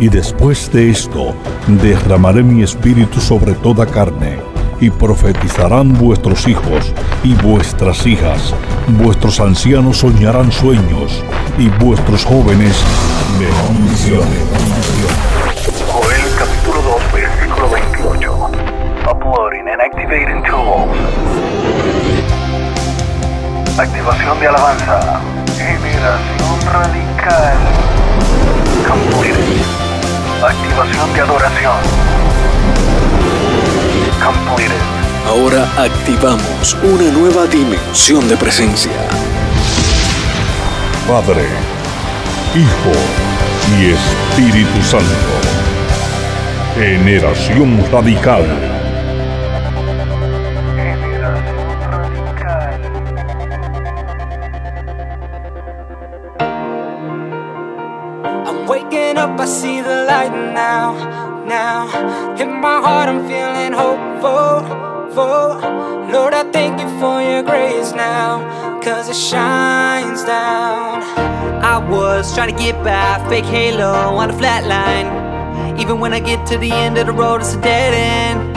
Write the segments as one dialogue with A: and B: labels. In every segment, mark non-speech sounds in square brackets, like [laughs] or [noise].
A: Y después de esto, derramaré mi espíritu sobre toda carne, y profetizarán vuestros hijos y vuestras hijas, vuestros ancianos soñarán sueños, y vuestros jóvenes verán visiones.
B: Joel capítulo 2 versículo 28. Uploading and activating tools. Activación de alabanza. Generación radical. Completed. Activación de adoración. Completed.
C: Ahora activamos una nueva dimensión de presencia.
A: Padre, Hijo y Espíritu Santo. Generación radical.
D: Now, cause it shines down.
E: I was trying to get by, fake halo on a flat line. Even when I get to the end of the road, it's a dead end.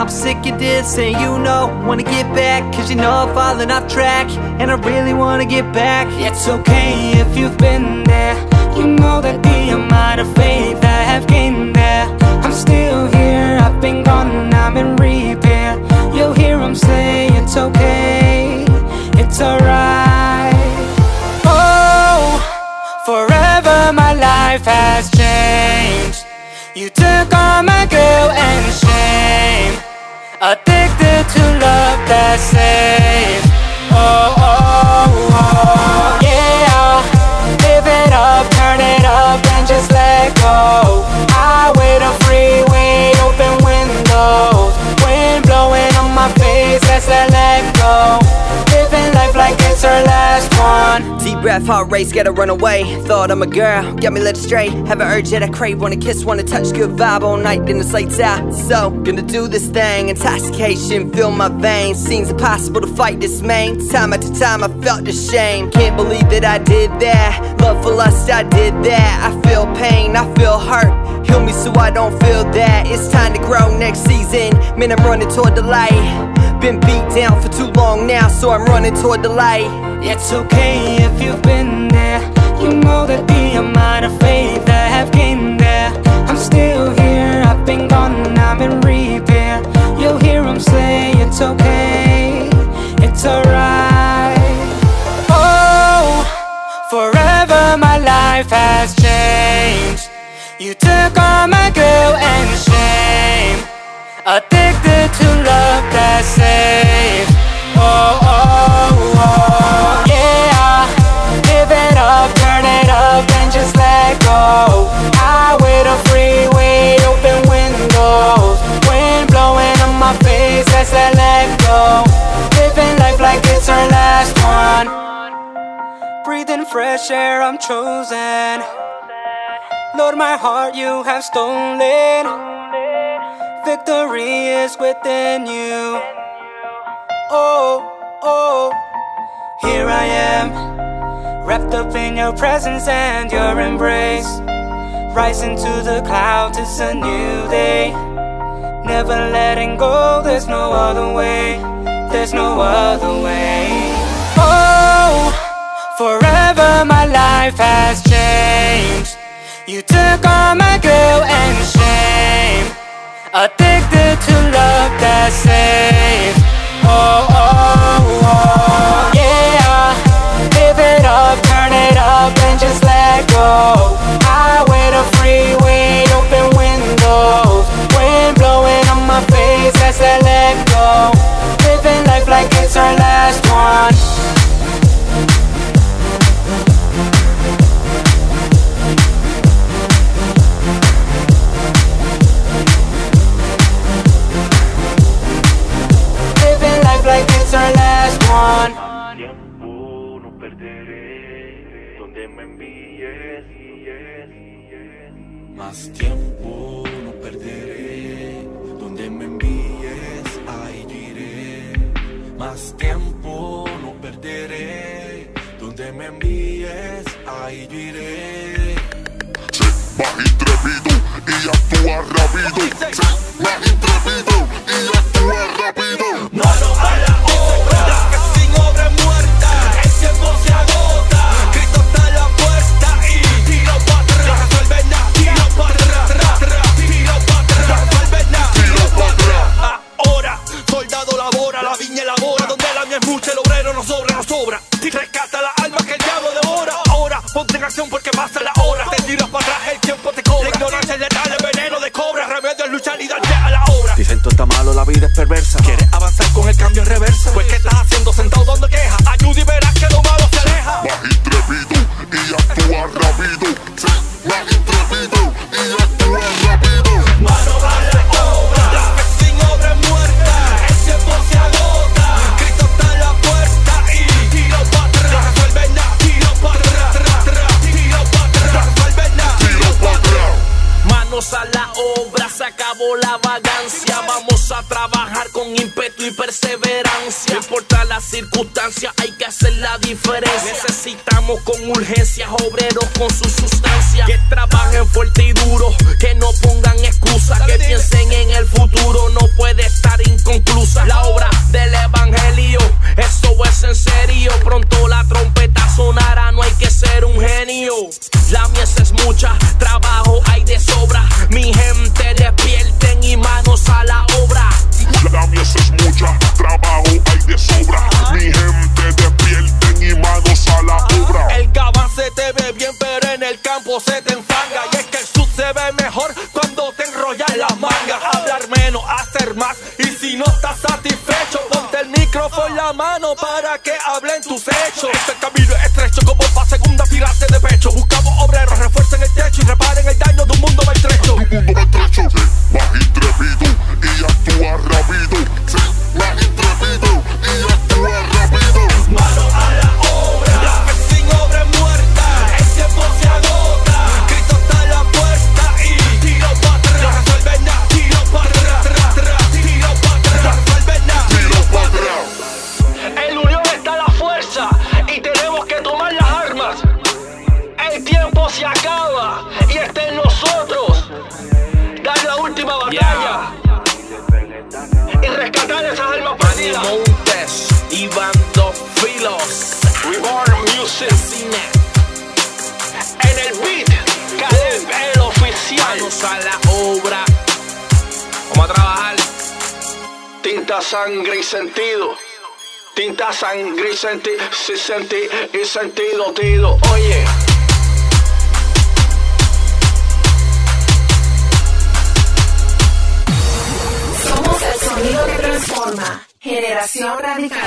E: I'm sick of this, and you know, wanna get back, cause you know I'm falling off track, and I really wanna get back.
D: It's okay if you've been there. You know that the amount of faith I have gained there. I'm still here, I've been gone, I'm in repair. You'll hear them say it's okay, it's alright. Oh, forever my life has changed. You took all my guilt and shame. Addicted to love that's safe Oh, oh, oh, yeah. Live it up, turn it up, and just let go. Highway to freeway, open windows. Wind blowing on my face as I one.
E: Deep breath, heart race, gotta run away. Thought I'm a girl, got me led astray. Have an urge that I crave, wanna kiss, wanna touch, good vibe all night, then it's lights out. So, gonna do this thing, intoxication fill my veins. Seems impossible to fight this main. Time after time, I felt the shame. Can't believe that I did that. Love for lust, I did that. I feel pain, I feel hurt. Heal me so I don't feel that. It's time to grow next season. Man, I'm running toward the light. Been beat down for too long now, so I'm running toward the light.
D: It's okay if you've been there. You know that the amount of faith I have gained there. I'm still here, I've been gone, I'm in repair. You'll hear them say it's okay, it's alright. Oh, forever my life has changed. You took all my guilt and. Addicted to love that saves. Oh, oh, oh, oh, yeah. Live it up, turn it up, and just let go. Highway to freeway, open windows. Wind blowing on my face as I let go. Living life like it's our last one. Breathing fresh air, I'm chosen. Lord, my heart you have stolen. Victory is within you. Oh, oh, here I am, wrapped up in your presence and your embrace. Rising to the clouds, it's a new day. Never letting go, there's no other way. There's no other way. Oh, forever my life has changed. You took all my guilt and shame. Addicted to love that saves. Oh, oh, oh, yeah. Live it up, turn it up, and just let go. Highway to freeway, open
F: intrépido, más intrépido y actúa rápido.
G: Mano a la obra, que sin obra es muerta. El tiempo se agota. Cristo está a la puerta y tiro para atrás. No resuelve nada, tiro para atrás. Tiro para atrás. No resuelve nada, tiro para. Ahora, soldado labora, la viña elabora. Donde la mía es mucha, el obrero no sobra, no sobra. Rescata la alma que el diablo devora. Ahora, ponte en acción porque pasa la hora. Te tiras para atrás, el tiempo te cobra. La ignorancia es letal, veneno de cobra. Remedio es luchar y darte a la obra.
H: Dicen todo está malo, la vida es perversa.
G: ¿Quieres avanzar con el cambio en reversa? Pues ¿qué estás haciendo sentado dando almas perdidas.
I: Montes y Bando Filos.
G: Reborn Music
I: Cine,
G: en el beat. Caleb, el oficial.
I: manos a la obra. Vamos a trabajar.
G: Tinta, sangre y sentido. Tinta, sangre y sentido. Sí, sentí y sentido, tido. Oye.
J: Somos el sonido que transforma. Generación Radical.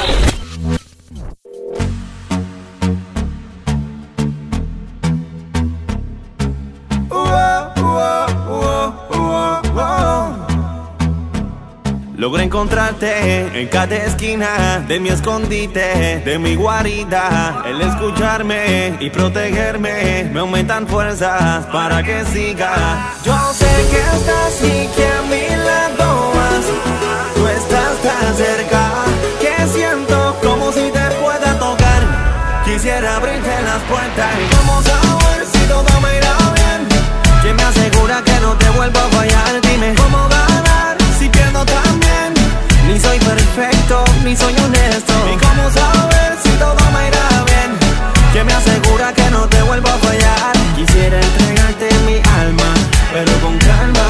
H: Logré encontrarte en cada esquina de mi escondite, de mi guarida. El escucharme y protegerme me aumentan fuerzas para que siga. Yo sé que estás y que a mi lado tan cerca que siento como si te pueda tocar. Quisiera abrirte las puertas y vamos a ver si todo me irá bien. ¿Quién me asegura que no te vuelvo a fallar? Dime cómo ganar si pierdo también. Ni soy perfecto, ni soy honesto. ¿Y cómo saber si todo me irá bien? ¿Quién me asegura que no te vuelvo a fallar? Quisiera entregarte mi alma, pero con calma.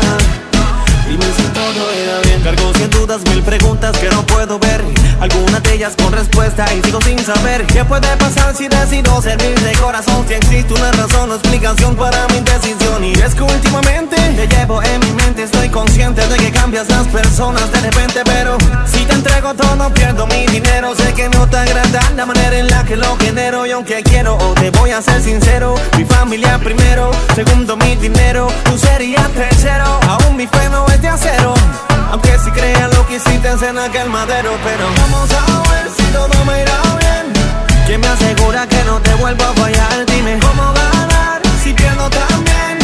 H: Mil preguntas que no puedo ver. Algunas de ellas con respuesta y sigo sin saber qué puede pasar si decido servir de corazón. Si existe una razón o explicación para mi indecisión. Y es que últimamente te llevo en mi mente. Estoy consciente de que cambias las personas de repente, pero si te entrego todo, pierdo mi dinero. Sé que no te agrada la manera en la que lo genero. Y aunque quiero, te voy a ser sincero. Mi familia primero, segundo mi dinero. Tú serías tercero. Aún mi fe no es de acero. Aunque si creas lo que hiciste en aquel madero, pero vamos a si todo me irá bien. ¿Quién me asegura que no te vuelvo a fallar? Dime cómo ganar si pierdo también.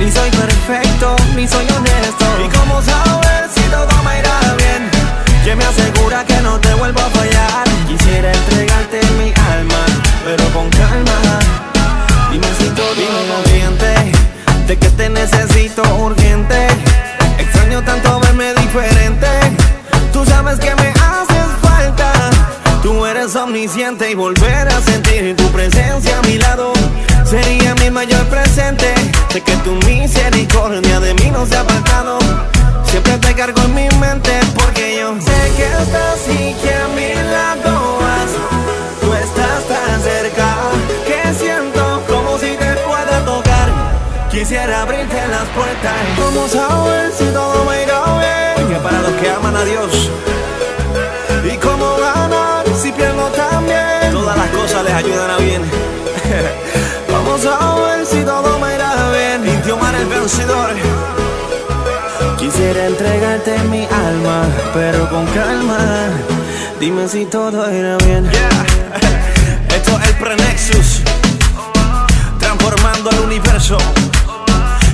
H: Ni soy perfecto, ni soy honesto. ¿Y cómo saber si todo me irá bien? ¿Quién me asegura que no te vuelvo a fallar? Quisiera entregarte mi alma, pero con calma. Dime si todo Dime, de que te necesito urgente. Suficiente y volver a sentir tu presencia a mi lado sería mi mayor presente. Sé que tu misericordia de mí no se ha apartado. Siempre te cargo en mi mente porque yo sé que estás y que a mi lado vas. Tú estás tan cerca que siento como si te pueda tocar. Quisiera abrirte las puertas. Vamos a ver si todo me irá bien. Que para los que aman a Dios. Y cómo si también. Todas las cosas les ayudan a bien. [laughs] Vamos a ver si todo me irá bien. Indio Mar el vencedor. Quisiera entregarte mi alma, pero con calma. Dime si todo irá bien. Esto es el Prenexus. Transformando el universo.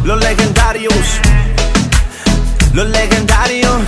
H: Los legendarios. Los legendarios.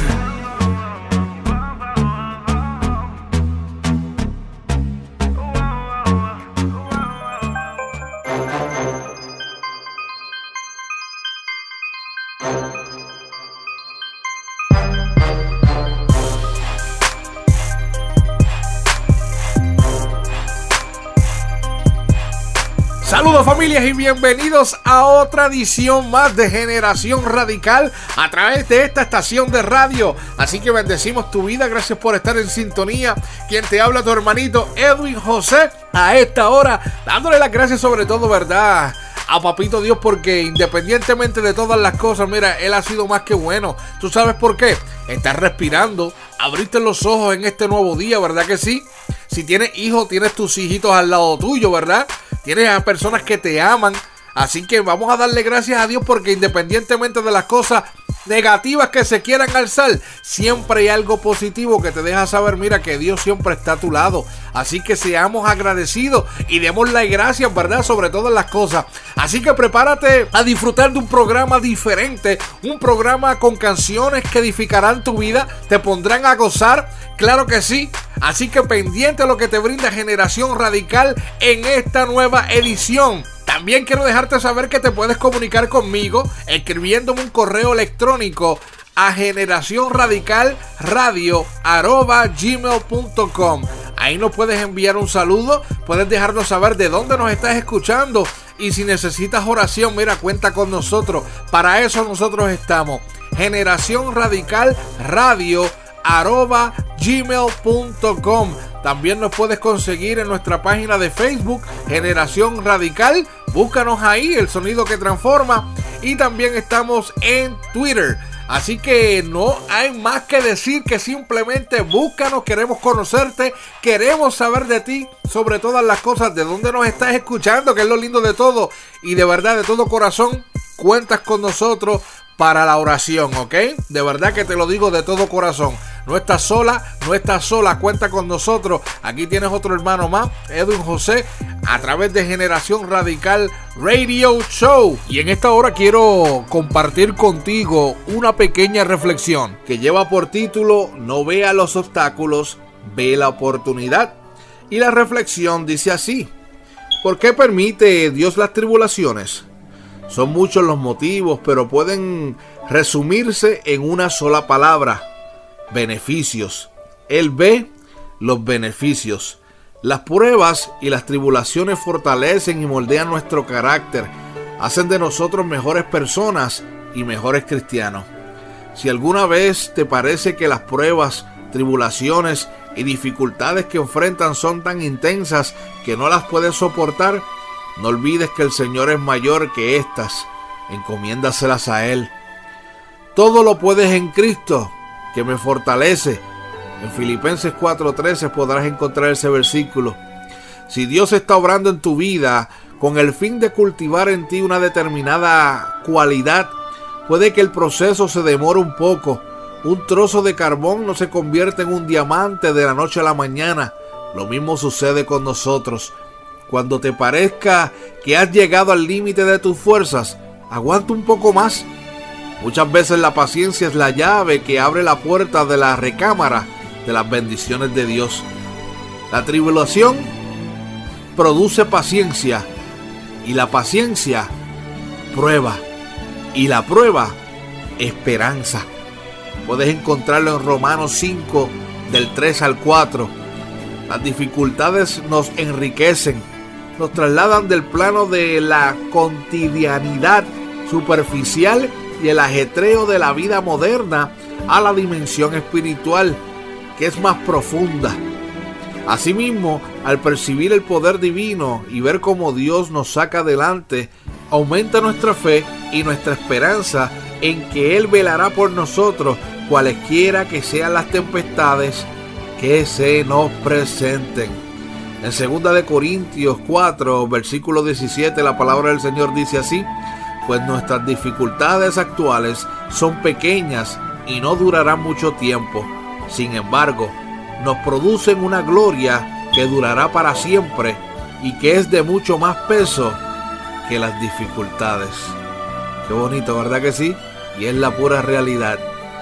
K: Saludos familias y bienvenidos a otra edición más de Generación Radical a través de esta estación de radio. Así que bendecimos tu vida, gracias por estar en sintonía. Quien te habla tu hermanito Edwin José a esta hora, dándole las gracias sobre todo, ¿verdad? A Papito Dios porque independientemente de todas las cosas, mira, Él ha sido más que bueno. ¿Tú sabes por qué? Estás respirando, abriste los ojos en este nuevo día, ¿verdad que sí? Si tienes hijos, tienes tus hijitos al lado tuyo, ¿verdad? Tienes a personas que te aman. Así que vamos a darle gracias a Dios porque independientemente de las cosas negativas que se quieran alzar, siempre hay algo positivo que te deja saber, mira, que Dios siempre está a tu lado. Así que seamos agradecidos y demos las gracias, ¿verdad? Sobre todas las cosas. Así que prepárate a disfrutar de un programa diferente, un programa con canciones que edificarán tu vida, te pondrán a gozar, claro que sí. Así que pendiente a lo que te brinda Generación Radical en esta nueva edición. También quiero dejarte saber que te puedes comunicar conmigo escribiéndome un correo electrónico a generacionradicalradio.gmail.com Ahí nos puedes enviar un saludo, puedes dejarnos saber de dónde nos estás escuchando y si necesitas oración, mira, cuenta con nosotros. Para eso nosotros estamos. Generación Radical Radio arroba gmail.com también nos puedes conseguir en nuestra página de Facebook Generación Radical búscanos ahí el sonido que transforma y también estamos en Twitter Así que no hay más que decir que simplemente búscanos, queremos conocerte, queremos saber de ti, sobre todas las cosas, de dónde nos estás escuchando, que es lo lindo de todo. Y de verdad, de todo corazón, cuentas con nosotros para la oración, ¿ok? De verdad que te lo digo de todo corazón. No estás sola, no estás sola, cuenta con nosotros. Aquí tienes otro hermano más, Edwin José, a través de Generación Radical Radio Show. Y en esta hora quiero compartir contigo una pequeña reflexión que lleva por título No vea los obstáculos, ve la oportunidad. Y la reflexión dice así, ¿por qué permite Dios las tribulaciones? Son muchos los motivos, pero pueden resumirse en una sola palabra. Beneficios. Él ve los beneficios. Las pruebas y las tribulaciones fortalecen y moldean nuestro carácter, hacen de nosotros mejores personas y mejores cristianos. Si alguna vez te parece que las pruebas, tribulaciones y dificultades que enfrentan son tan intensas que no las puedes soportar, no olvides que el Señor es mayor que estas. Encomiéndaselas a Él. Todo lo puedes en Cristo, que me fortalece. En Filipenses 4:13 podrás encontrar ese versículo. Si Dios está obrando en tu vida con el fin de cultivar en ti una determinada cualidad, puede que el proceso se demore un poco. Un trozo de carbón no se convierte en un diamante de la noche a la mañana. Lo mismo sucede con nosotros. Cuando te parezca que has llegado al límite de tus fuerzas, aguanta un poco más. Muchas veces la paciencia es la llave que abre la puerta de la recámara de las bendiciones de Dios. La tribulación produce paciencia y la paciencia prueba y la prueba esperanza. Puedes encontrarlo en Romanos 5 del 3 al 4. Las dificultades nos enriquecen, nos trasladan del plano de la cotidianidad superficial y el ajetreo de la vida moderna a la dimensión espiritual, que es más profunda. Asimismo, al percibir el poder divino y ver cómo Dios nos saca adelante, aumenta nuestra fe y nuestra esperanza en que Él velará por nosotros cualesquiera que sean las tempestades que se nos presenten. En 2 de Corintios 4, versículo 17, la palabra del Señor dice así: Pues nuestras dificultades actuales son pequeñas y no durarán mucho tiempo. Sin embargo, nos producen una gloria que durará para siempre y que es de mucho más peso que las dificultades. Qué bonito, ¿verdad que sí? Y es la pura realidad.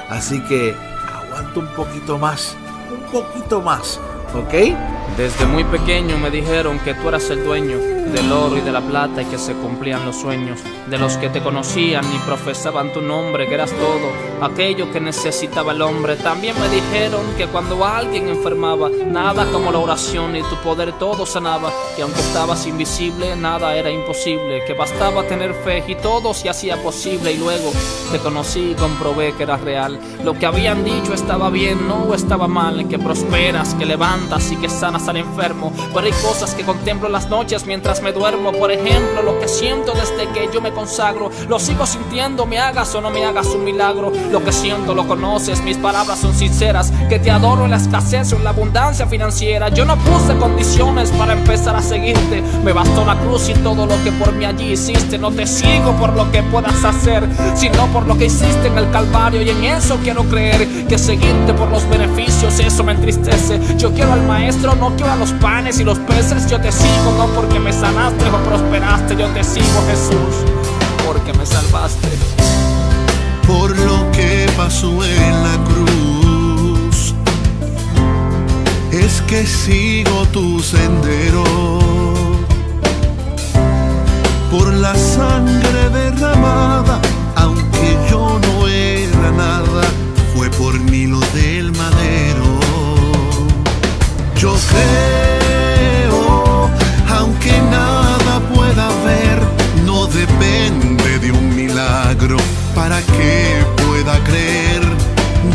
K: Así que aguanta un poquito más, un poquito más, ¿ok?
L: Desde muy pequeño me dijeron que tú eras el dueño del oro y de la plata y que se cumplían los sueños de los que te conocían y profesaban tu nombre, que eras todo aquello que necesitaba el hombre. También me dijeron que cuando alguien enfermaba, nada como la oración y tu poder todo sanaba, que aunque estabas invisible, nada era imposible, que bastaba tener fe y todo se hacía posible. Y luego te conocí y comprobé que eras real. Lo que habían dicho estaba bien, no estaba mal, que prosperas, que levantas y que sanas al enfermo. Pero hay cosas que contemplo las noches mientras me duermo. Por ejemplo, lo que siento desde que yo me consagro. Lo sigo sintiendo, me hagas o no me hagas un milagro. Lo que siento lo conoces, mis palabras son sinceras. Que te adoro en la escasez o en la abundancia financiera. Yo no puse condiciones para empezar a seguirte. Me bastó la cruz y todo lo que por mí allí hiciste. No te sigo por lo que puedas hacer, sino por lo que hiciste en el Calvario. Y en eso quiero creer que seguirte por los beneficios, eso me entristece. Yo quiero al maestro, no quiero a los panes y los peces. Yo te sigo, no porque me sanaste o prosperaste. Yo te sigo, Jesús, porque me salvaste.
M: por lo que pasó en la cruz. Es que sigo tu sendero por la sangre derramada, aunque Yo creo, aunque nada pueda ver, no depende de un milagro para que pueda creer.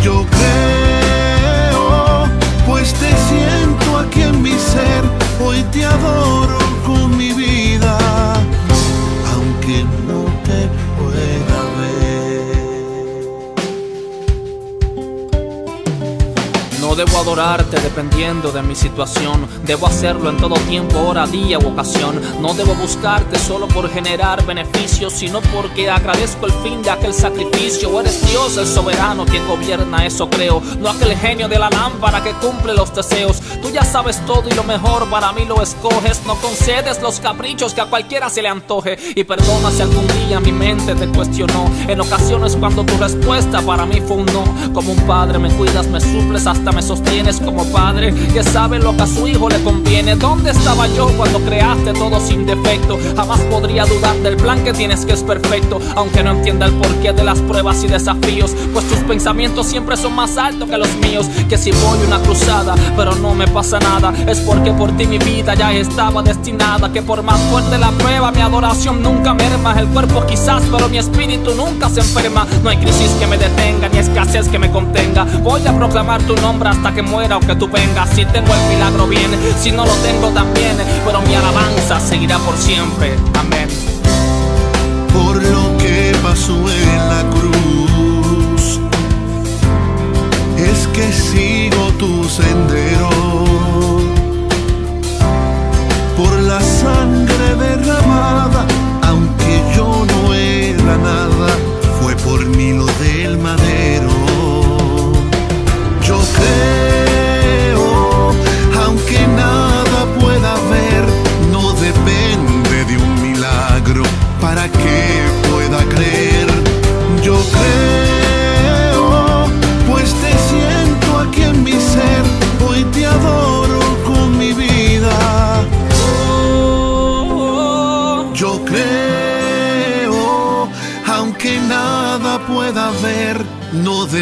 M: Yo creo, pues te siento aquí en mi ser, hoy te adoro
L: debo adorarte dependiendo de mi situación. Debo hacerlo en todo tiempo, hora, día u ocasión. No debo buscarte solo por generar beneficios, sino porque agradezco el fin de aquel sacrificio. Eres Dios el soberano quien gobierna, eso creo. No aquel genio de la lámpara que cumple los deseos. Tú ya sabes todo y lo mejor para mí lo escoges. No concedes los caprichos que a cualquiera se le antoje. Y perdona si algún día mi mente te cuestionó. En ocasiones cuando tu respuesta para mí fue un no. Como un padre me cuidas, me suples, hasta me sostienes como padre que sabe lo que a su hijo le conviene. ¿Dónde estaba yo cuando creaste todo sin defecto? Jamás podría dudar del plan que tienes que es perfecto, aunque no entienda el porqué de las pruebas y desafíos, pues tus pensamientos siempre son más altos que los míos. Que si voy una cruzada, pero no me pasa nada, es porque por ti mi vida ya estaba destinada. Que por más fuerte la prueba, mi adoración nunca merma. El cuerpo quizás, pero mi espíritu nunca se enferma. No hay crisis que me detenga, ni escasez que me contenga. Voy a proclamar tu nombre hasta que muera o que tú vengas. Si tengo el milagro bien, si no lo tengo también, pero mi alabanza seguirá por siempre. Amén.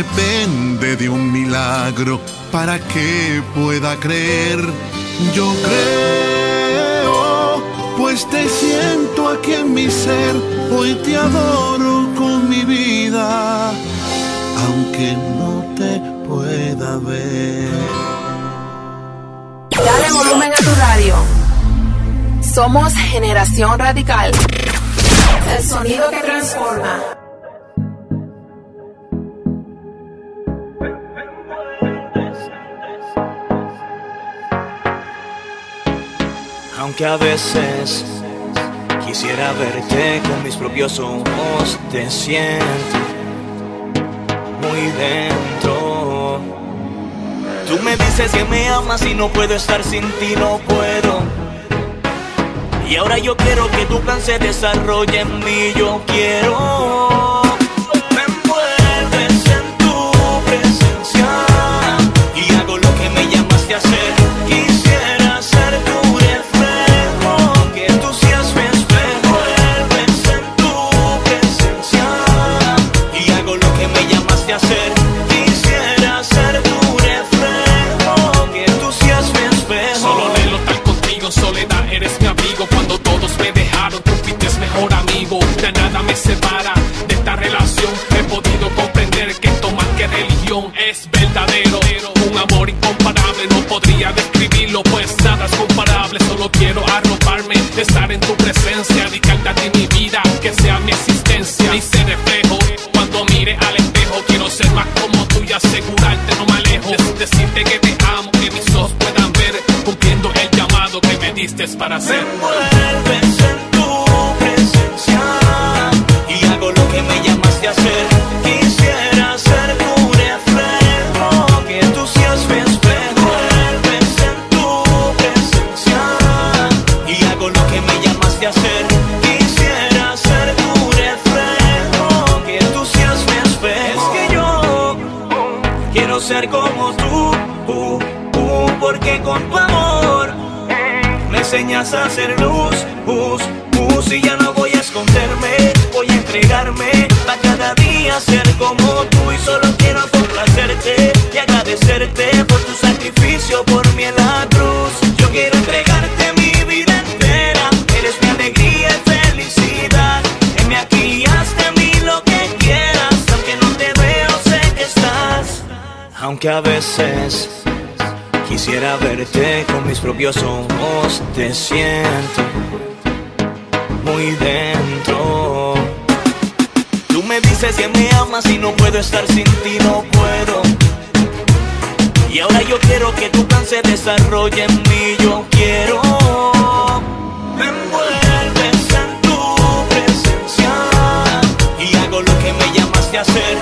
M: depende de un milagro para que pueda creer. Yo creo, pues te siento aquí en mi ser, hoy te adoro con mi vida, aunque no te pueda ver.
J: Dale volumen a tu radio. Somos Generación Radical. El sonido que transforma.
N: Aunque a veces quisiera verte con mis propios ojos, te siento muy dentro. Tú me dices que me amas y no puedo estar sin ti, no puedo. Y ahora yo quiero que tu plan se desarrolle en mí, yo quiero. Me mueres en tu presencia y hago lo que me llamaste a hacer Quisiera verte con mis propios ojos, te siento muy dentro. Tú me dices que me amas y no puedo estar sin ti, no puedo. Y ahora yo quiero que tu plan se desarrolle en mí, yo quiero. Me envuelves en tu presencia y hago lo que me llamaste a hacer.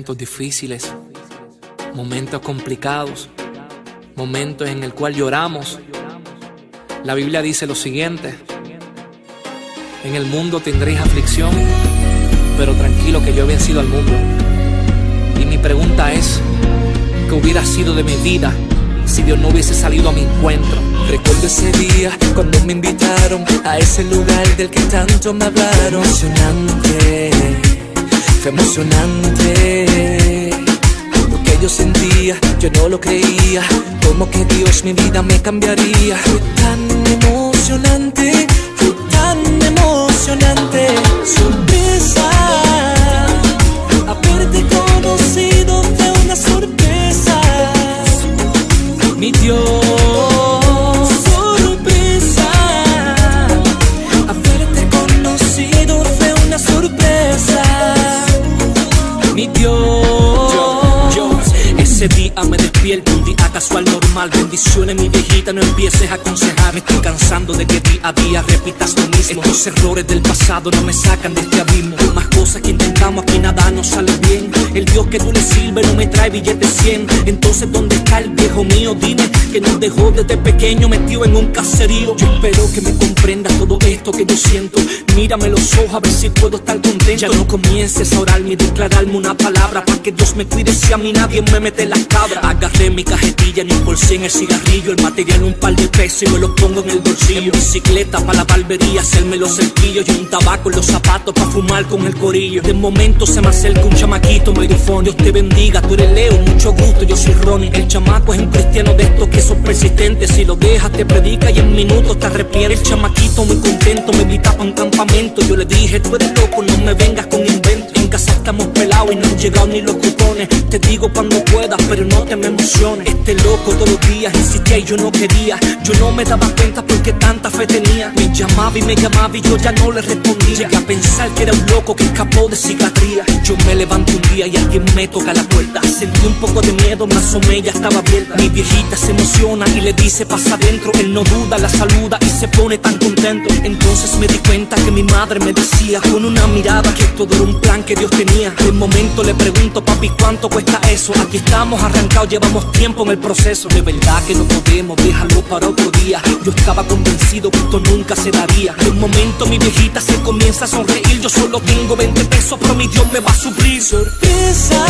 O: Momentos difíciles, momentos complicados, momentos en el cual lloramos. La Biblia dice lo siguiente: En el mundo tendréis aflicción, pero tranquilo que yo he vencido al mundo. Y mi pregunta es: ¿qué hubiera sido de mi vida si Dios no hubiese salido a mi encuentro?
P: Recuerdo ese día cuando me invitaron a ese lugar del que tanto me hablaron. Fue emocionante. Lo que yo sentía, yo no lo creía. Como que Dios mi vida me cambiaría. Fue tan emocionante, fue tan emocionante. Sorpresa, haberte conocido fue una sorpresa. Mi Dios,
O: everything Cansando de que día a día repitas lo mismo. Estos errores del pasado no me sacan de este abismo. Por más cosas que intentamos, aquí nada nos sale bien. El Dios que tú le sirves no me trae billetes 100. Entonces, ¿dónde está el viejo mío? Dime que nos dejó desde pequeño metido en un caserío. Yo espero que me comprendas todo esto que yo siento. Mírame los ojos a ver si puedo estar contento. Ya no comiences a orarme y declararme una palabra para que Dios me cuide si a mí nadie me mete las cabras. Agarré mi cajetilla en un en el cigarrillo, el material un par de pesos y me los pongo en el bolsillo. Bicicleta para la barbería, hacerme los cerquillos y un tabaco en los zapatos para fumar con el corillo. De momento se me acerca un chamaquito micrófono. Dios te bendiga, tú eres Leo, mucho gusto, yo soy Ronnie. El chamaco es un cristiano de estos que son persistentes. Si lo dejas, te predica y en minutos te arrepientes. El chamaquito muy contento me invita para un campamento. Yo le dije, tú eres loco, no me vengas con inventos. Estamos pelados y no han llegado ni los cupones. Te digo cuando puedas, pero no te me emociones. Este loco todos los días insistía y yo no quería. Yo no me daba cuenta porque tanta fe tenía. Me llamaba y me llamaba y yo ya no le respondía. Llegué a pensar que era un loco que escapó de psiquiatría. Yo me levanto un día y alguien me toca la puerta. Sentí un poco de miedo, me asomé, ya estaba abierta. Mi viejita se emociona y le dice pasa adentro. Él no duda, la saluda y se pone tan contento. Entonces me di cuenta que mi madre me decía con una mirada que todo era un plan que Dios tenía mía. De momento le pregunto, papi, ¿cuánto cuesta eso? Aquí estamos arrancados, llevamos tiempo en el proceso. De verdad que no podemos dejarlo para otro día. Yo estaba convencido que esto nunca se daría. De momento mi viejita se comienza a sonreír. Yo solo tengo 20 pesos, pero mi Dios me va a suplir.
P: Sorpresa,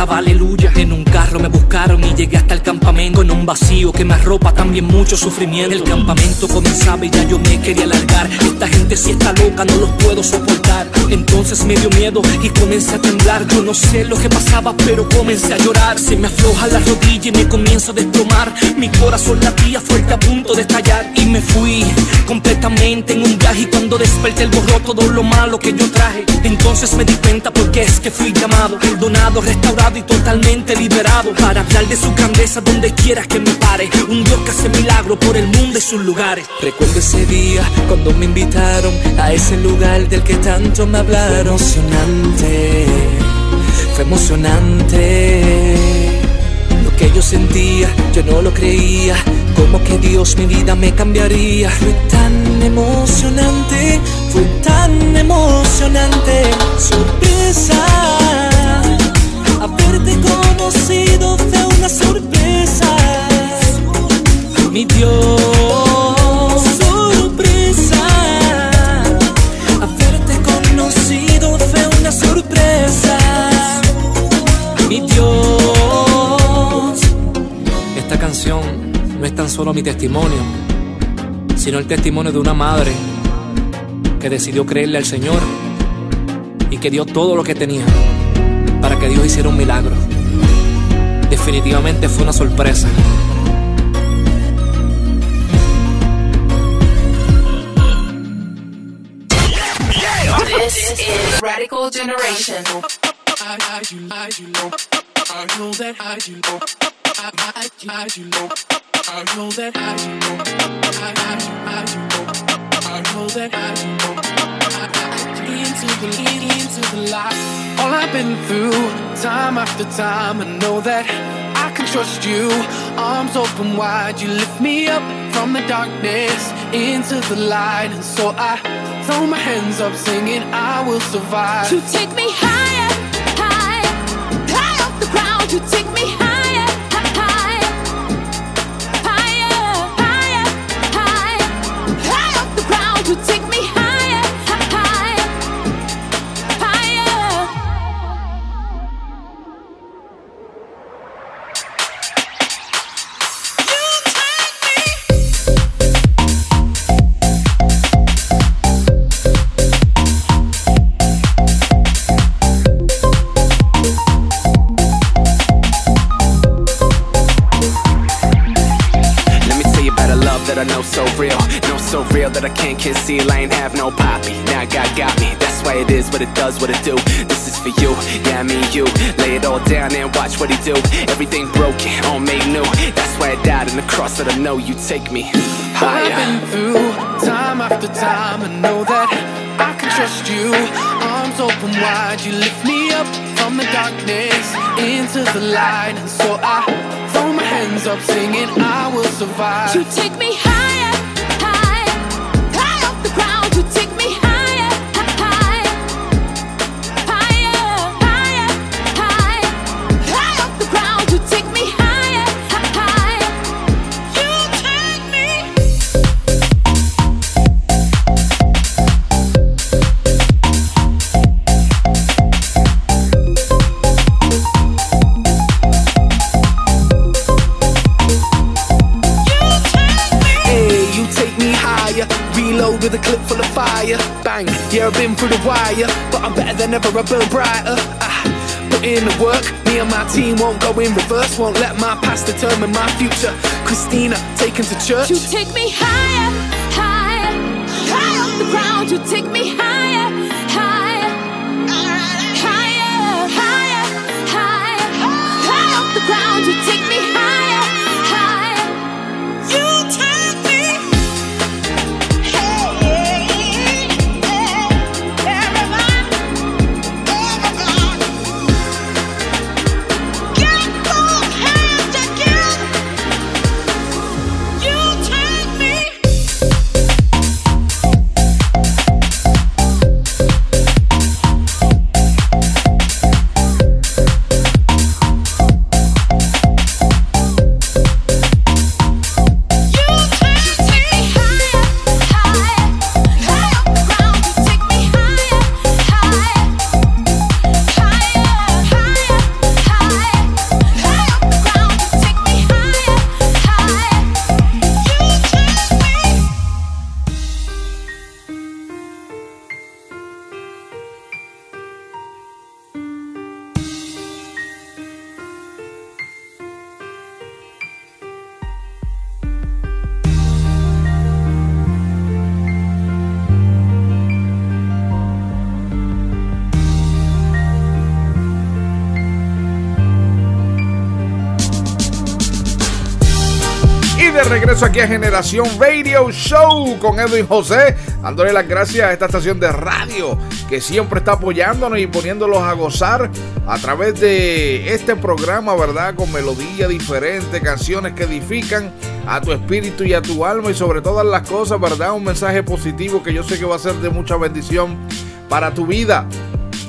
O: gritaba aleluya. En un carro me y llegué hasta el campamento. En un vacío que me arropa también mucho sufrimiento. El campamento comenzaba y ya yo me quería largar. Esta gente si está loca, no los puedo soportar. Entonces me dio miedo y comencé a temblar. Yo lo que pasaba, pero comencé a llorar. Se me afloja la rodilla y me comienzo a desplomar. Mi corazón latía fuerte a punto de estallar. Y me fui completamente en un viaje. Y cuando desperté, el borró todo lo malo que yo traje. Entonces me di cuenta porque es que fui llamado, perdonado, restaurado y totalmente liberado. Para hablar de su grandeza donde quiera que me pare. Un Dios que hace milagro por el mundo y sus lugares.
P: Recuerdo ese día cuando me invitaron a ese lugar del que tanto me hablaron. Fue emocionante, fue emocionante. Lo que yo sentía, yo no lo creía. Como que Dios mi vida me cambiaría. Fue tan emocionante, fue tan emocionante. Sorpresa, haberte conocido fue una sorpresa. Mi Dios, sorpresa. Haberte conocido fue una sorpresa. Mi Dios.
O: Esta canción no es tan solo mi testimonio, sino el testimonio de una madre que decidió creerle al Señor y que dio todo lo que tenía que Dios hiciera un milagro. Definitivamente fue una sorpresa.
Q: Into the, into the light. All I've been through, time after time, I know that I can trust you. Arms open wide, you lift me up from the darkness into the light, and so I throw my hands up, singing, I will survive.
R: You take me higher, higher, high off the ground. You take me
S: real that I can't conceal. I ain't have no poppy. Now God got me. That's why it is what it does, what it do. This is for you, yeah, I mean you. Lay it all down and watch what he do. Everything broken, all made new. That's why I died on the cross that I know you take me
Q: All I've been through, time after time, I know that I can trust you. Arms open wide, you lift me up from the darkness into the light, and so I throw my hands up, singing, I will survive.
R: You take me higher, higher,
Q: Better I burn brighter. Ah, put in the work. Me and my team won't go in reverse. Won't let my past determine my future. Christina, taken to church.
R: You take me higher, higher, high off the ground. You take me higher,
K: de regreso aquí a Generación Radio Show con Edwin José, dándole las gracias a esta estación de radio que siempre está apoyándonos y poniéndolos a gozar a través de este programa, ¿verdad? Con melodía diferente, canciones que edifican a tu espíritu y a tu alma y sobre todas las cosas, ¿verdad? Un mensaje positivo que yo sé que va a ser de mucha bendición para tu vida.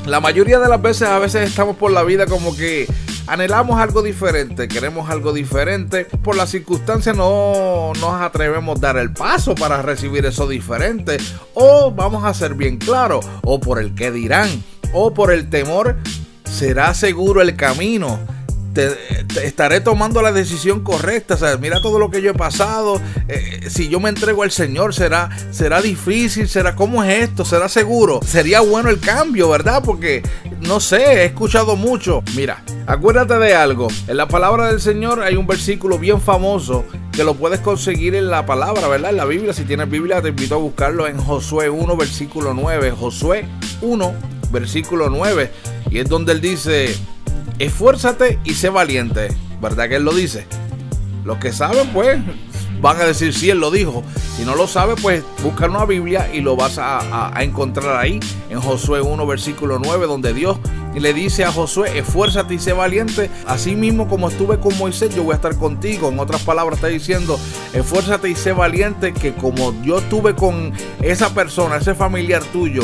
K: La mayoría de las veces, a veces estamos por la vida como que anhelamos algo diferente, queremos algo diferente. Por las circunstancias no nos atrevemos a dar el paso para recibir eso diferente. O vamos a ser bien claros, o por el que dirán, o por el temor, será seguro el camino. Te, estaré tomando la decisión correcta. O sea, mira todo lo que yo he pasado. Eh, si yo me entrego al Señor, será, será difícil. Será, ¿cómo es esto? ¿Será seguro? Sería bueno el cambio, ¿verdad? Porque no sé, he escuchado mucho. Mira, acuérdate de algo. En la palabra del Señor hay un versículo bien famoso que lo puedes conseguir en la palabra, ¿verdad? En la Biblia. Si tienes Biblia, te invito a buscarlo en Josué 1, versículo 9. Josué 1, versículo 9. Y es donde él dice esfuérzate y sé valiente. ¿Verdad que él lo dice? Los que saben, pues, van a decir si él lo dijo. Si no lo sabe, pues busca una Biblia y lo vas a, a- a encontrar ahí en Josué 1, versículo 9, donde Dios le dice a Josué, esfuérzate y sé valiente. Así mismo como estuve con Moisés, yo voy a estar contigo. En otras palabras, está diciendo, esfuérzate y sé valiente, que como yo estuve con esa persona, ese familiar tuyo,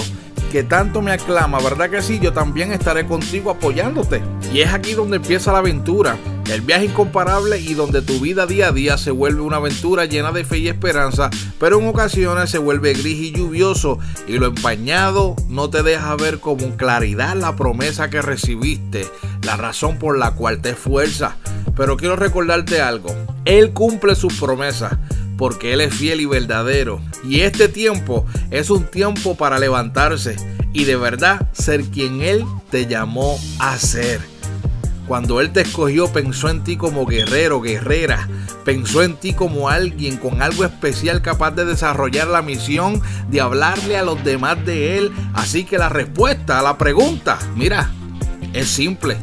K: que tanto me aclama, ¿verdad que sí? Yo también estaré contigo apoyándote. Y es aquí donde empieza la aventura, el viaje incomparable y donde tu vida día a día se vuelve una aventura llena de fe y esperanza, pero en ocasiones se vuelve gris y lluvioso y lo empañado no te deja ver con claridad la promesa que recibiste, la razón por la cual te esfuerzas. Pero quiero recordarte algo, Él cumple sus promesas porque Él es fiel y verdadero. Y este tiempo es un tiempo para levantarse y de verdad ser quien Él te llamó a ser. Cuando Él te escogió pensó en ti como guerrero, guerrera. Pensó en ti como alguien con algo especial capaz de desarrollar la misión de hablarle a los demás de Él. Así que la respuesta a la pregunta, mira, es simple.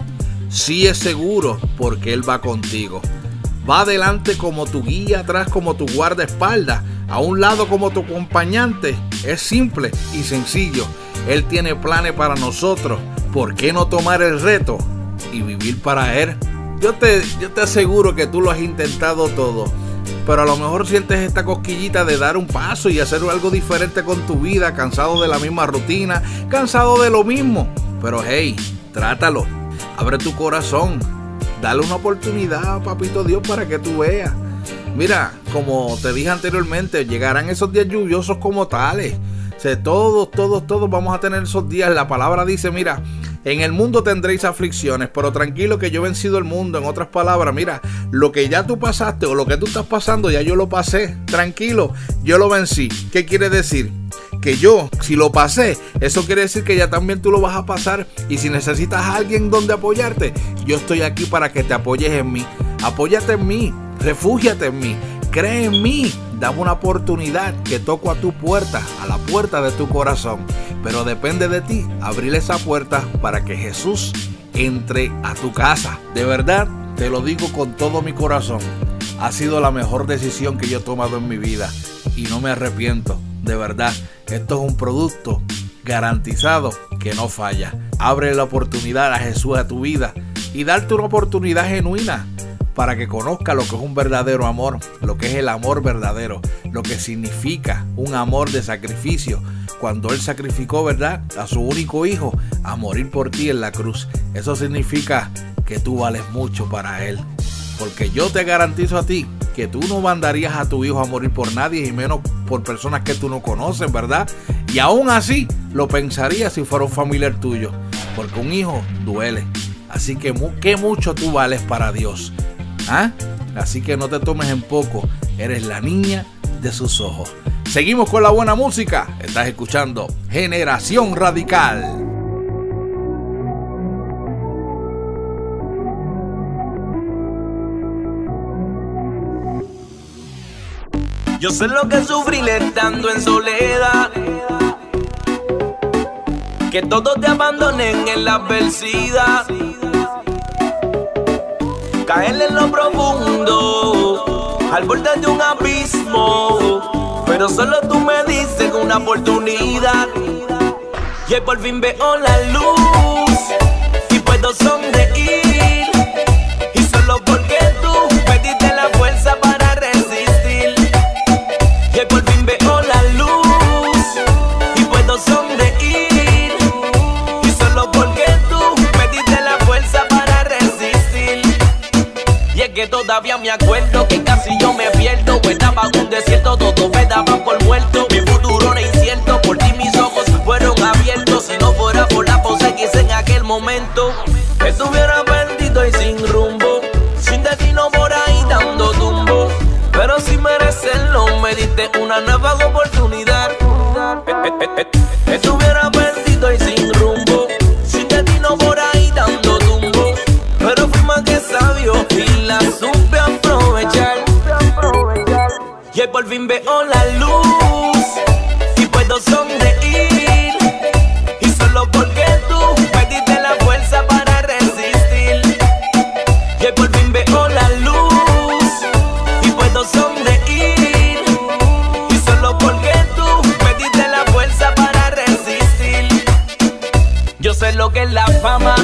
K: Sí es seguro porque Él va contigo. Va adelante como tu guía, atrás como tu guardaespaldas, a un lado como tu acompañante. Es simple y sencillo. Él tiene planes para nosotros. ¿Por qué no tomar el reto y vivir para Él? Yo te, yo te aseguro que tú lo has intentado todo. Pero a lo mejor sientes esta cosquillita de dar un paso y hacer algo diferente con tu vida, cansado de la misma rutina, cansado de lo mismo. Pero hey, trátalo. Abre tu corazón. Dale una oportunidad, papito Dios, para que tú veas. Mira, como te dije anteriormente, llegarán esos días lluviosos como tales. O todos, todos, todos vamos a tener esos días. La palabra dice, mira, en el mundo tendréis aflicciones, pero tranquilo que yo he vencido el mundo. En otras palabras, mira, lo que ya tú pasaste o lo que tú estás pasando, ya yo lo pasé. Tranquilo, yo lo vencí. ¿Qué quiere decir? Que yo, si lo pasé, eso quiere decir que ya también tú lo vas a pasar. Y si necesitas a alguien donde apoyarte, yo estoy aquí para que te apoyes en mí. Apóyate en mí, refúgiate en mí, cree en mí. Dame una oportunidad que toco a tu puerta, a la puerta de tu corazón. Pero depende de ti abrir esa puerta para que Jesús entre a tu casa. De verdad, te lo digo con todo mi corazón. Ha sido la mejor decisión que yo he tomado en mi vida y no me arrepiento. De verdad, esto es un producto garantizado que no falla. Abre la oportunidad a Jesús a tu vida y darte una oportunidad genuina para que conozca lo que es un verdadero amor, lo que es el amor verdadero, lo que significa un amor de sacrificio. Cuando Él sacrificó, ¿verdad?, a su único hijo a morir por ti en la cruz. Eso significa que tú vales mucho para Él. Porque yo te garantizo a ti que tú no mandarías a tu hijo a morir por nadie y menos por personas que tú no conoces, ¿verdad? Y aún así lo pensarías si fuera un familiar tuyo. Porque un hijo duele. Así que qué mucho tú vales para Dios. ¿Ah? Así que no te tomes en poco. Eres la niña de sus ojos. Seguimos con la buena música. Estás escuchando Generación Radical.
N: Yo sé lo que sufrí estando en soledad. Que todos te abandonen en la adversidad. Caer en lo profundo. al borde de un abismo. Pero solo tú me dices una oportunidad. Y por fin veo la luz y puedo sonreír. Todavía me acuerdo que casi yo me pierdo. Estaba en un desierto, todo me daba por muerto. Mi futuro era incierto, por ti mis ojos fueron abiertos. Si no fuera por la pose que hice en aquel momento, estuviera perdido y sin rumbo. Sin destino por ahí dando tumbo. Pero si merecerlo, me diste una nueva oportunidad. Estuviera perdido Hoy por fin veo la luz y puedo sonreír. Y solo porque tú me diste la fuerza para resistir. Hoy por fin veo la luz y puedo sonreír. Y solo porque tú me diste la fuerza para resistir. Yo sé lo que es la fama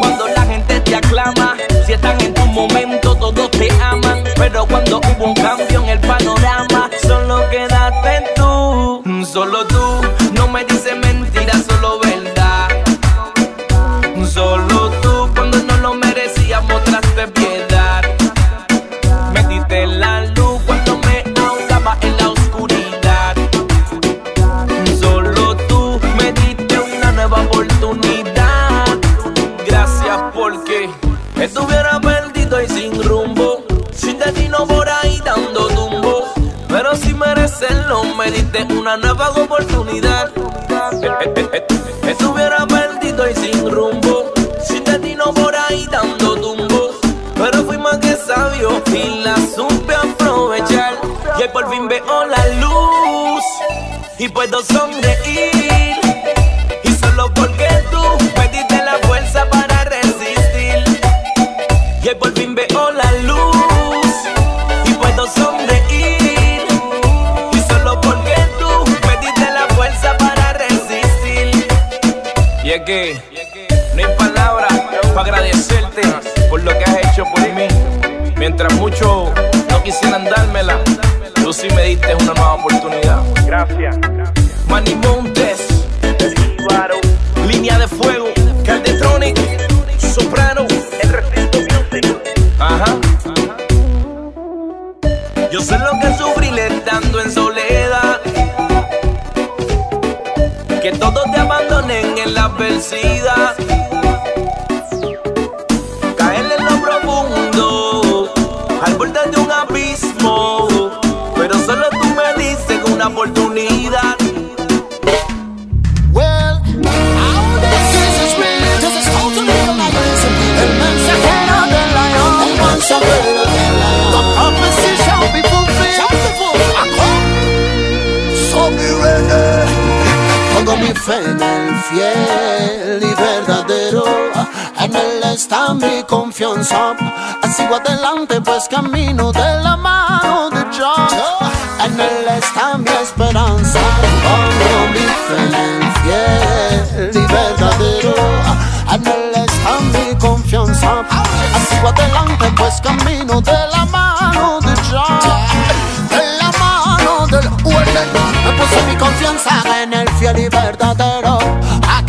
N: cuando la gente te aclama. Si están en tu momento, todos te aman. Pero cuando hubo un cambio Solo me diste una nueva oportunidad. Estuviera perdido y sin rumbo. Sin destino por ahí dando tumbo. Pero fui más que sabio y la supe aprovechar. Y hoy por fin veo la luz y puedo sonreír. Y es que no hay palabras para agradecerte por lo que has hecho por mí. Mientras muchos no quisieran dármela, tú sí me diste una nueva oportunidad.
T: Gracias.
N: Manny Montes, Línea de Fuego, Caldetronic, Soprano, El Recinto Music. Ajá. Yo sé lo que sufrí estando en soledad. Que todos te en la adversidad. Caer en lo profundo, al borde de un abismo. Pero solo tú me dices una oportunidad.
U: Fiel y verdadero. En él está mi confianza. Sigo adelante, pues camino de la mano de Dios. En él está mi esperanza. Pongo mi fe en el fiel y verdadero. En él está mi confianza. Sigo adelante, pues camino de la mano de Dios. De la mano del orden. Me puse mi confianza en el fiel y verdadero.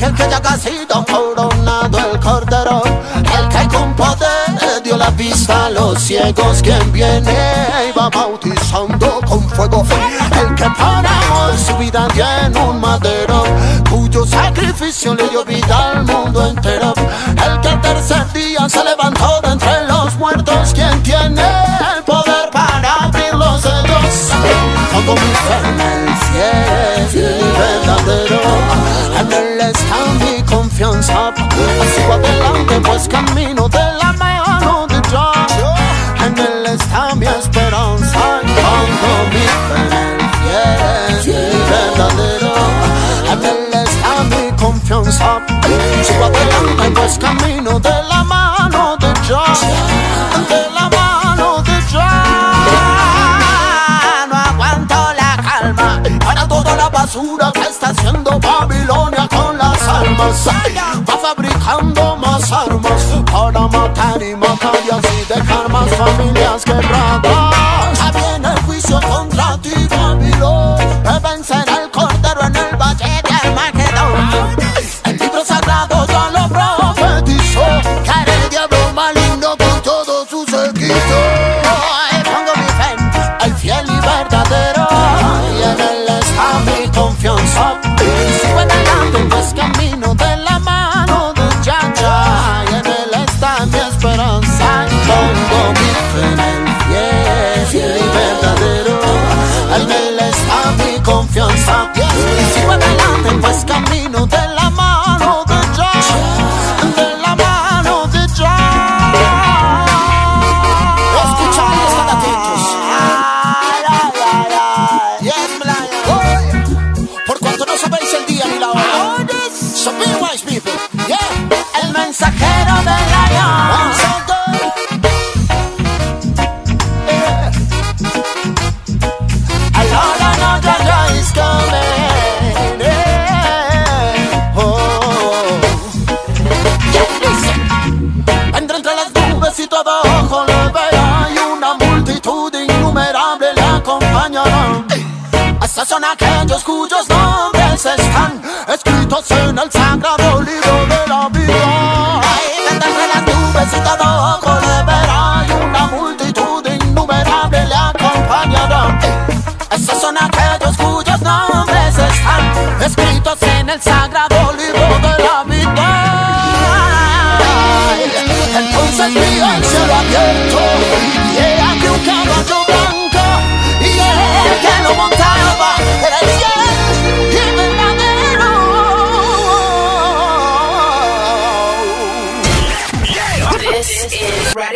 U: Aquel que ya ha sido coronado el cordero. El que con poder dio la vista a los ciegos. Quien viene y va bautizando con fuego. El que para su vida dio un madero. Cuyo sacrificio le dio vida al mundo entero. El que al tercer día se levantó de entre los muertos. Quien tiene el poder para abrir los sellos. Pongo mi el fiel y verdadero. En él está mi confianza. Sigo adelante, pues camino de la mano de Dios. En él está mi esperanza. Pongo mi fe en el fiel y verdadero. En él está mi confianza. Sigo adelante, pues camino de Va fabricando más armas Para matar y matar y así dejar más familias quebradas. Esos son aquellos cuyos nombres están escritos en el sagrado libro de la vida. Ahí entre las nubes y todo ojo le verá y una multitud innumerable le acompañará. Esos son aquellos cuyos nombres están escritos en el sagrado libro de la vida. Ay, entonces mi cielo abierto y aquí un caballo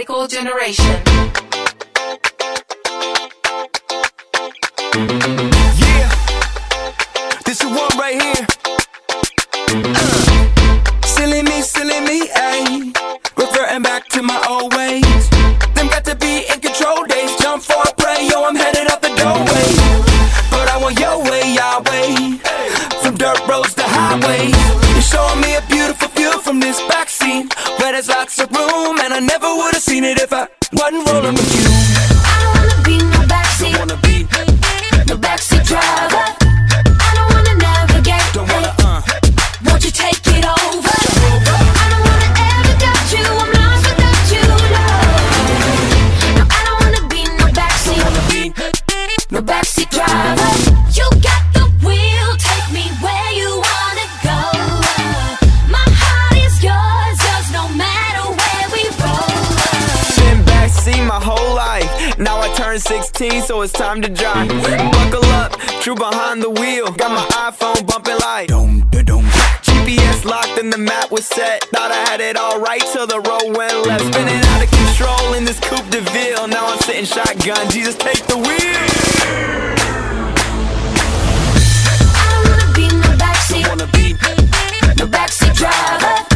J: Radical Generation.
H: Yeah. it's time to drive. Buckle up, true behind the wheel. Got my iPhone bumping like. Dum, da, dum. GPS locked and the map was set. Thought I had it all right till the road went left. Spinning out of control in this Coupe de Ville. Now I'm sitting shotgun. Jesus, take the wheel.
R: I wanna be
H: in
R: backseat. I wanna be the backseat
V: driver.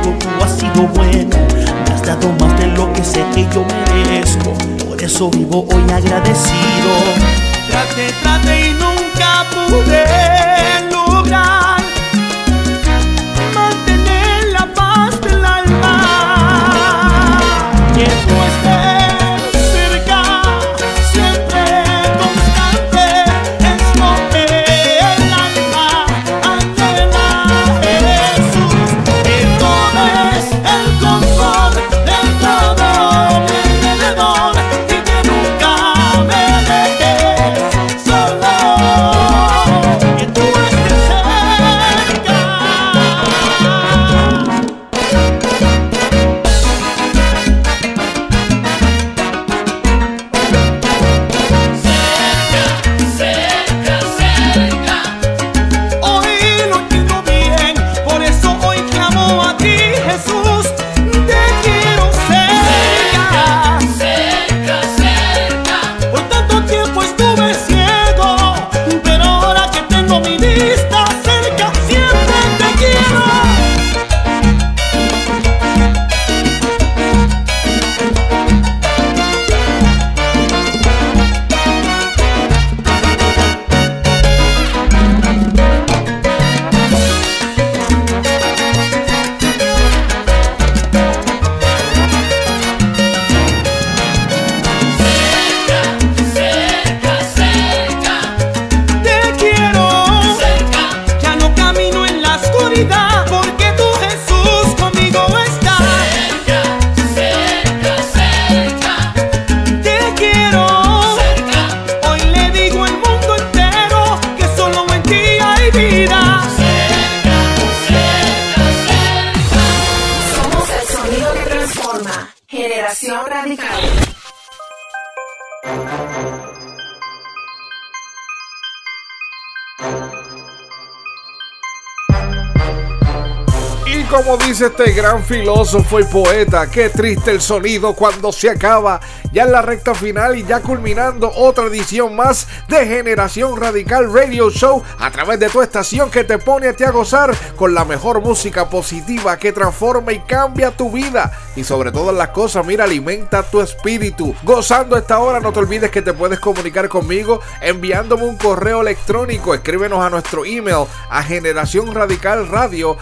V: Conmigo tú has sido bueno, me has dado más de lo que sé que yo merezco. Por eso vivo hoy agradecido. Traté, traté y nunca pude lograr
K: como dice este gran filósofo y poeta, qué triste el sonido cuando se acaba. Ya en la recta final y ya culminando otra edición más de Generación Radical Radio Show a través de tu estación que te pone a ti a gozar con la mejor música positiva que transforma y cambia tu vida. Y sobre todas las cosas, mira, alimenta tu espíritu. Gozando esta hora, no te olvides que te puedes comunicar conmigo enviándome un correo electrónico. Escríbenos a nuestro email a generación radical radio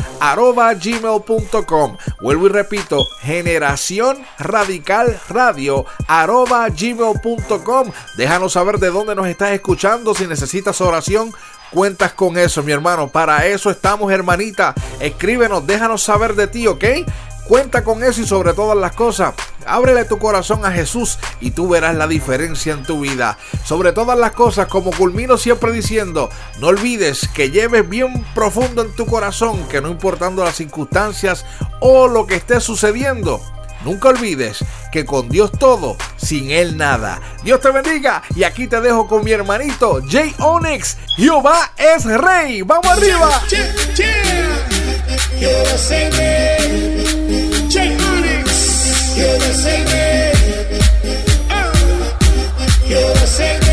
K: gmail.com. Vuelvo y repito, generación radical radio arroba gmail.com. Déjanos saber de dónde nos estás escuchando. Si necesitas oración, cuentas con eso, mi hermano. Para eso estamos, hermanita. Escríbenos, déjanos saber de ti, ¿ok? Cuenta con eso y sobre todas las cosas, ábrele tu corazón a Jesús y tú verás la diferencia en tu vida. Sobre todas las cosas, como culmino siempre diciendo, no olvides que lleves bien profundo en tu corazón que no importando las circunstancias o lo que esté sucediendo, Nunca olvides que con Dios todo, sin Él nada. Dios te bendiga y aquí te dejo con mi hermanito Jay Onyx. Jehová es rey. Vamos arriba.
G: USA man, You're the same. seguir. Oh. Quiero seguir.